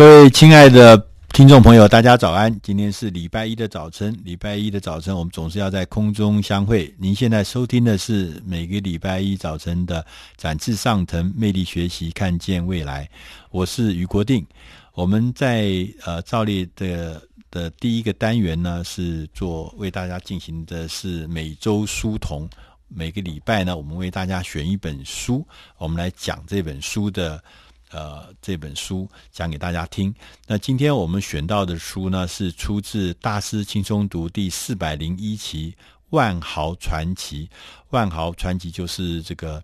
各位亲爱的听众朋友，大家早安！今天是礼拜一的早晨，礼拜一的早晨，我们总是要在空中相会。您现在收听的是每个礼拜一早晨的展翅上腾、魅力学习、看见未来。我是于国定。我们在呃照例的的第一个单元呢，是做为大家进行的是每周书童。每个礼拜呢，我们为大家选一本书，我们来讲这本书的。呃，这本书讲给大家听。那今天我们选到的书呢，是出自《大师轻松读》第四百零一期《万豪传奇》。万豪传奇就是这个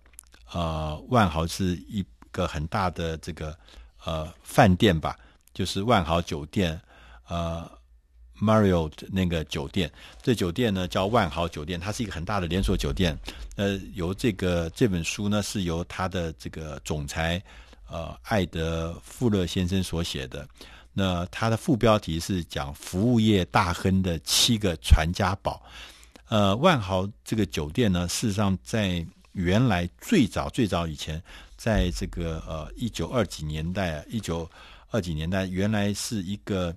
呃，万豪是一个很大的这个呃饭店吧，就是万豪酒店呃，Marriott 那个酒店。这酒店呢叫万豪酒店，它是一个很大的连锁酒店。呃，由这个这本书呢是由它的这个总裁。呃，艾德富勒先生所写的，那他的副标题是讲服务业大亨的七个传家宝。呃，万豪这个酒店呢，事实上在原来最早最早以前，在这个呃一九二几年代，一九二几年代，原来是一个。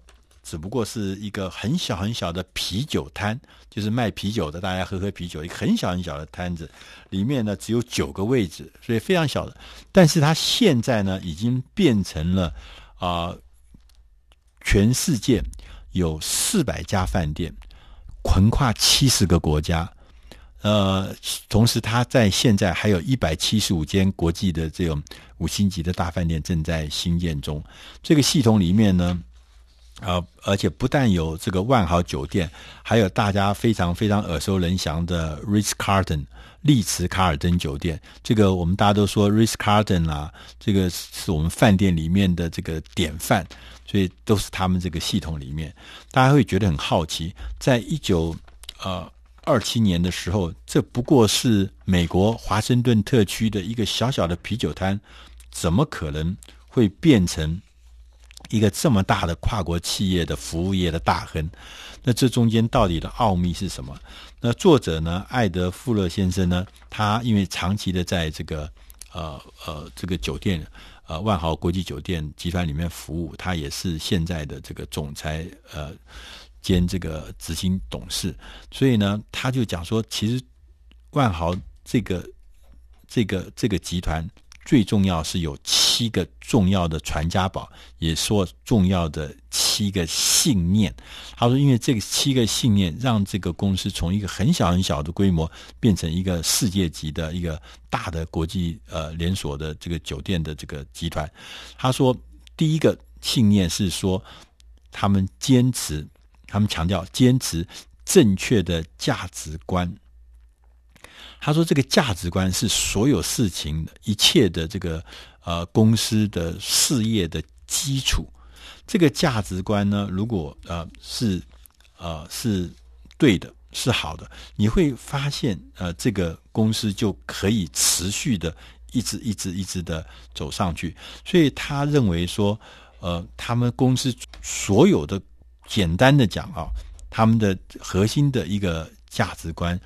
只不过是一个很小很小的啤酒摊，就是卖啤酒的，大家喝喝啤酒，一个很小很小的摊子，里面呢只有九个位置，所以非常小的。但是它现在呢，已经变成了啊、全世界有四百家饭店，横跨七十个国家。呃，同时它在现在还有一百七十五间国际的这种五星级的大饭店正在兴建中。这个系统里面呢。呃，而且不但有这个万豪酒店，还有大家非常非常耳熟能详的 Ritz Carlton 丽兹卡尔登酒店。这个我们大家都说 Ritz Carlton 啊，这个是我们饭店里面的这个典范，所以都是他们这个系统里面。大家会觉得很好奇，在一九呃二七年的时候，这不过是美国华盛顿特区的一个小小的啤酒摊，怎么可能会变成？一个这么大的跨国企业的服务业的大亨，那这中间到底的奥秘是什么？那作者呢，艾德富勒先生呢，他因为长期的在这个呃呃这个酒店呃万豪国际酒店集团里面服务，他也是现在的这个总裁呃兼这个执行董事，所以呢，他就讲说，其实万豪这个这个这个集团。最重要是有七个重要的传家宝，也说重要的七个信念。他说，因为这个七个信念，让这个公司从一个很小很小的规模，变成一个世界级的一个大的国际呃连锁的这个酒店的这个集团。他说，第一个信念是说，他们坚持，他们强调坚持正确的价值观。他说：“这个价值观是所有事情一切的这个呃公司的事业的基础。这个价值观呢，如果呃是呃是对的，是好的，你会发现呃这个公司就可以持续的一直一直一直的走上去。所以他认为说，呃，他们公司所有的简单的讲啊，他们的核心的一个价值观。”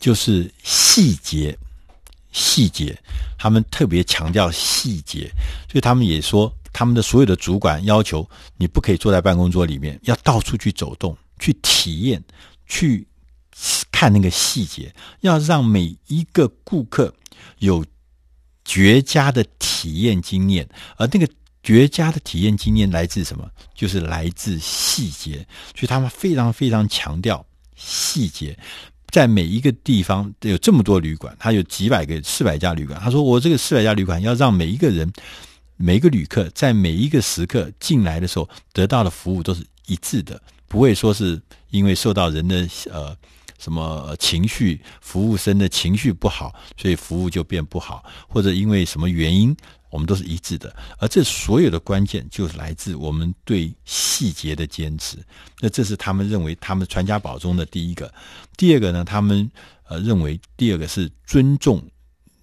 就是细节，细节，他们特别强调细节，所以他们也说，他们的所有的主管要求你不可以坐在办公桌里面，要到处去走动，去体验，去看那个细节，要让每一个顾客有绝佳的体验经验，而那个绝佳的体验经验来自什么？就是来自细节，所以他们非常非常强调细节。在每一个地方有这么多旅馆，他有几百个、四百家旅馆。他说：“我这个四百家旅馆要让每一个人、每一个旅客在每一个时刻进来的时候得到的服务都是一致的，不会说是因为受到人的呃什么情绪、服务生的情绪不好，所以服务就变不好，或者因为什么原因。”我们都是一致的，而这所有的关键就是来自我们对细节的坚持。那这是他们认为他们传家宝中的第一个。第二个呢，他们呃认为第二个是尊重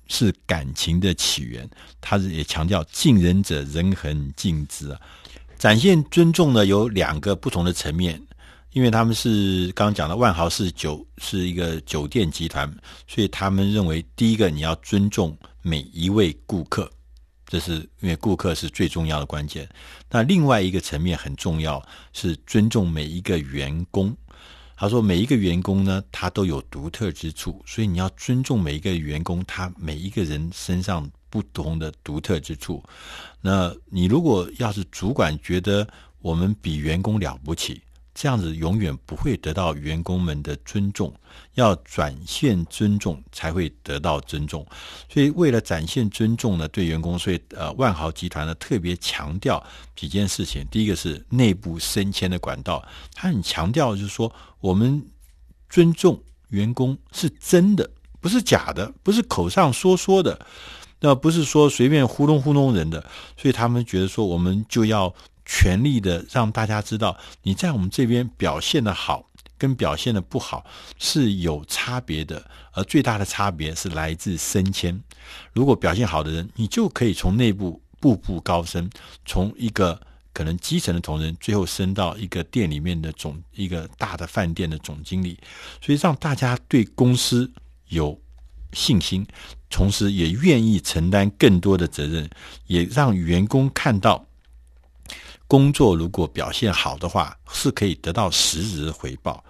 是感情的起源。他是也强调敬人者人恒敬之啊。展现尊重呢有两个不同的层面，因为他们是刚刚讲的万豪是酒是一个酒店集团，所以他们认为第一个你要尊重每一位顾客。这是因为顾客是最重要的关键。那另外一个层面很重要，是尊重每一个员工。他说，每一个员工呢，他都有独特之处，所以你要尊重每一个员工，他每一个人身上不同的独特之处。那你如果要是主管觉得我们比员工了不起，这样子永远不会得到员工们的尊重，要展现尊重才会得到尊重。所以为了展现尊重呢，对员工，所以呃，万豪集团呢特别强调几件事情。第一个是内部升迁的管道，他很强调就是说，我们尊重员工是真的，不是假的，不是口上说说的，那不是说随便糊弄糊弄人的。所以他们觉得说，我们就要。全力的让大家知道，你在我们这边表现的好跟表现的不好是有差别的，而最大的差别是来自升迁。如果表现好的人，你就可以从内部步步高升，从一个可能基层的同仁，最后升到一个店里面的总，一个大的饭店的总经理。所以让大家对公司有信心，同时也愿意承担更多的责任，也让员工看到。工作如果表现好的话，是可以得到实质的回报。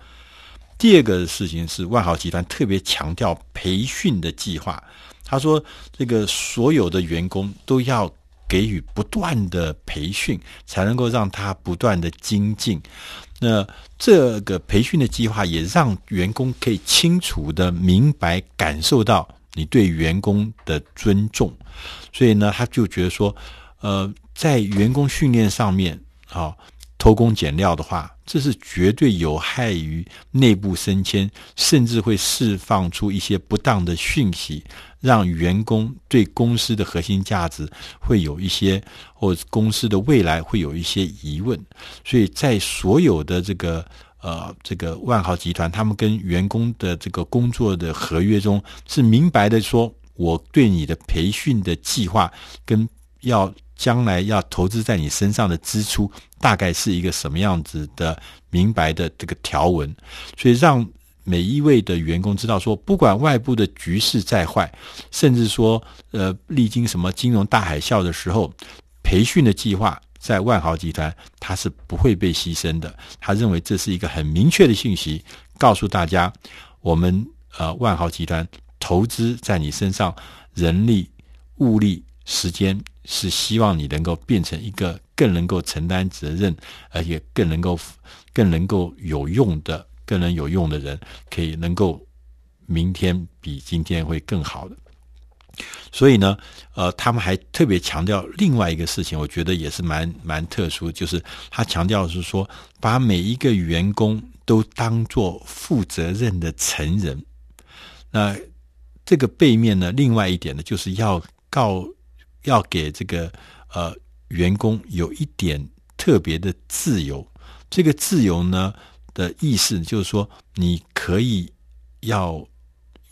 第二个事情是，万豪集团特别强调培训的计划。他说，这个所有的员工都要给予不断的培训，才能够让他不断的精进。那这个培训的计划也让员工可以清楚的明白感受到你对员工的尊重。所以呢，他就觉得说，呃。在员工训练上面，啊、偷工减料的话，这是绝对有害于内部升迁，甚至会释放出一些不当的讯息，让员工对公司的核心价值会有一些，或公司的未来会有一些疑问。所以在所有的这个呃这个万豪集团，他们跟员工的这个工作的合约中，是明白的说，我对你的培训的计划跟要。将来要投资在你身上的支出，大概是一个什么样子的明白的这个条文，所以让每一位的员工知道说，不管外部的局势再坏，甚至说呃历经什么金融大海啸的时候，培训的计划在万豪集团它是不会被牺牲的。他认为这是一个很明确的信息，告诉大家，我们呃万豪集团投资在你身上，人力、物力、时间。是希望你能够变成一个更能够承担责任，而且更能够、更能够有用的、更能有用的人，可以能够明天比今天会更好的。所以呢，呃，他们还特别强调另外一个事情，我觉得也是蛮蛮特殊，就是他强调是说，把每一个员工都当做负责任的成人。那这个背面呢，另外一点呢，就是要告。要给这个呃员工有一点特别的自由，这个自由呢的意思就是说，你可以要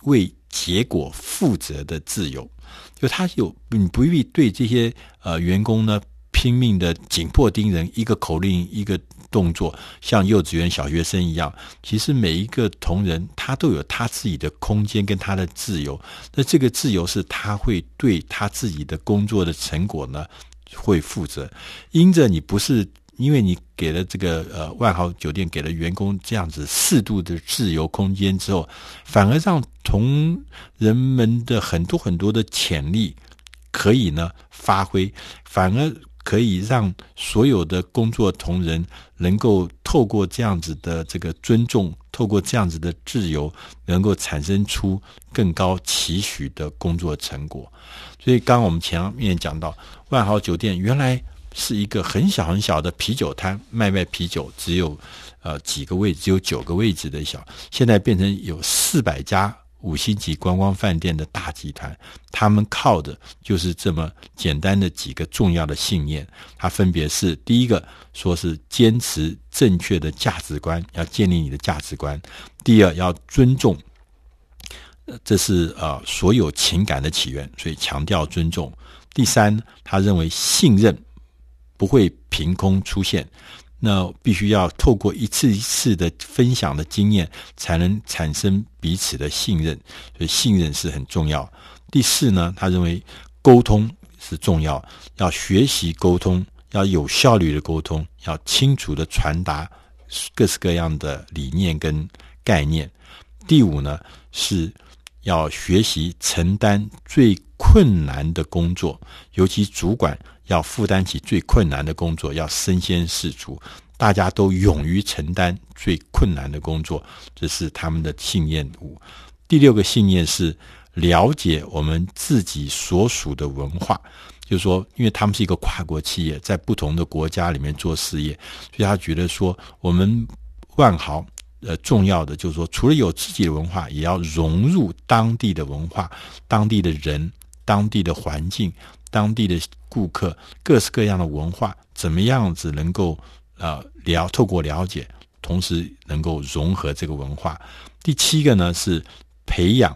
为结果负责的自由，就他有你不必对这些呃员工呢拼命的紧迫盯人，一个口令一个。动作像幼稚园小学生一样，其实每一个同仁他都有他自己的空间跟他的自由。那这个自由是他会对他自己的工作的成果呢会负责。因着你不是因为你给了这个呃万豪酒店给了员工这样子适度的自由空间之后，反而让同人们的很多很多的潜力可以呢发挥，反而。可以让所有的工作同仁能够透过这样子的这个尊重，透过这样子的自由，能够产生出更高期许的工作成果。所以，刚刚我们前面讲到，万豪酒店原来是一个很小很小的啤酒摊，卖卖啤酒，只有呃几个位，只有九个位置的小，现在变成有四百家。五星级观光饭店的大集团，他们靠的就是这么简单的几个重要的信念。它分别是：第一个，说是坚持正确的价值观，要建立你的价值观；第二，要尊重，这是呃所有情感的起源，所以强调尊重；第三，他认为信任不会凭空出现。那必须要透过一次一次的分享的经验，才能产生彼此的信任，所以信任是很重要。第四呢，他认为沟通是重要，要学习沟通，要有效率的沟通，要清楚的传达各式各样的理念跟概念。第五呢，是要学习承担最困难的工作，尤其主管要负担起最困难的工作，要身先士卒，大家都勇于承担最困难的工作，这是他们的信念五。第六个信念是了解我们自己所属的文化，就是说，因为他们是一个跨国企业，在不同的国家里面做事业，所以他觉得说，我们万豪。呃，重要的就是说，除了有自己的文化，也要融入当地的文化、当地的人、当地的环境、当地的顾客，各式各样的文化，怎么样子能够呃了透过了解，同时能够融合这个文化。第七个呢是培养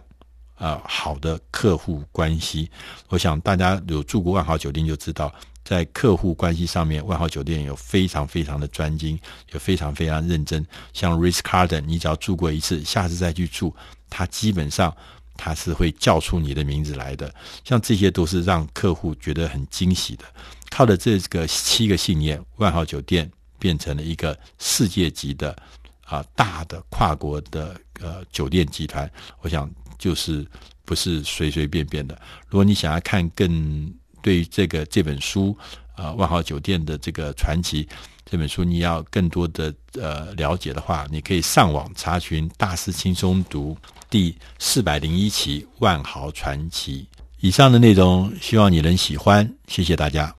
呃好的客户关系。我想大家有住过万豪酒店就知道。在客户关系上面，万豪酒店有非常非常的专精，也非常非常认真。像 Ritz Carlton，你只要住过一次，下次再去住，它基本上他是会叫出你的名字来的。像这些都是让客户觉得很惊喜的。靠着这个七个信念，万豪酒店变成了一个世界级的啊大的跨国的呃酒店集团。我想就是不是随随便便的。如果你想要看更。对于这个这本书，呃，万豪酒店的这个传奇这本书，你要更多的呃了解的话，你可以上网查询《大师轻松读》第四百零一期《万豪传奇》。以上的内容，希望你能喜欢，谢谢大家。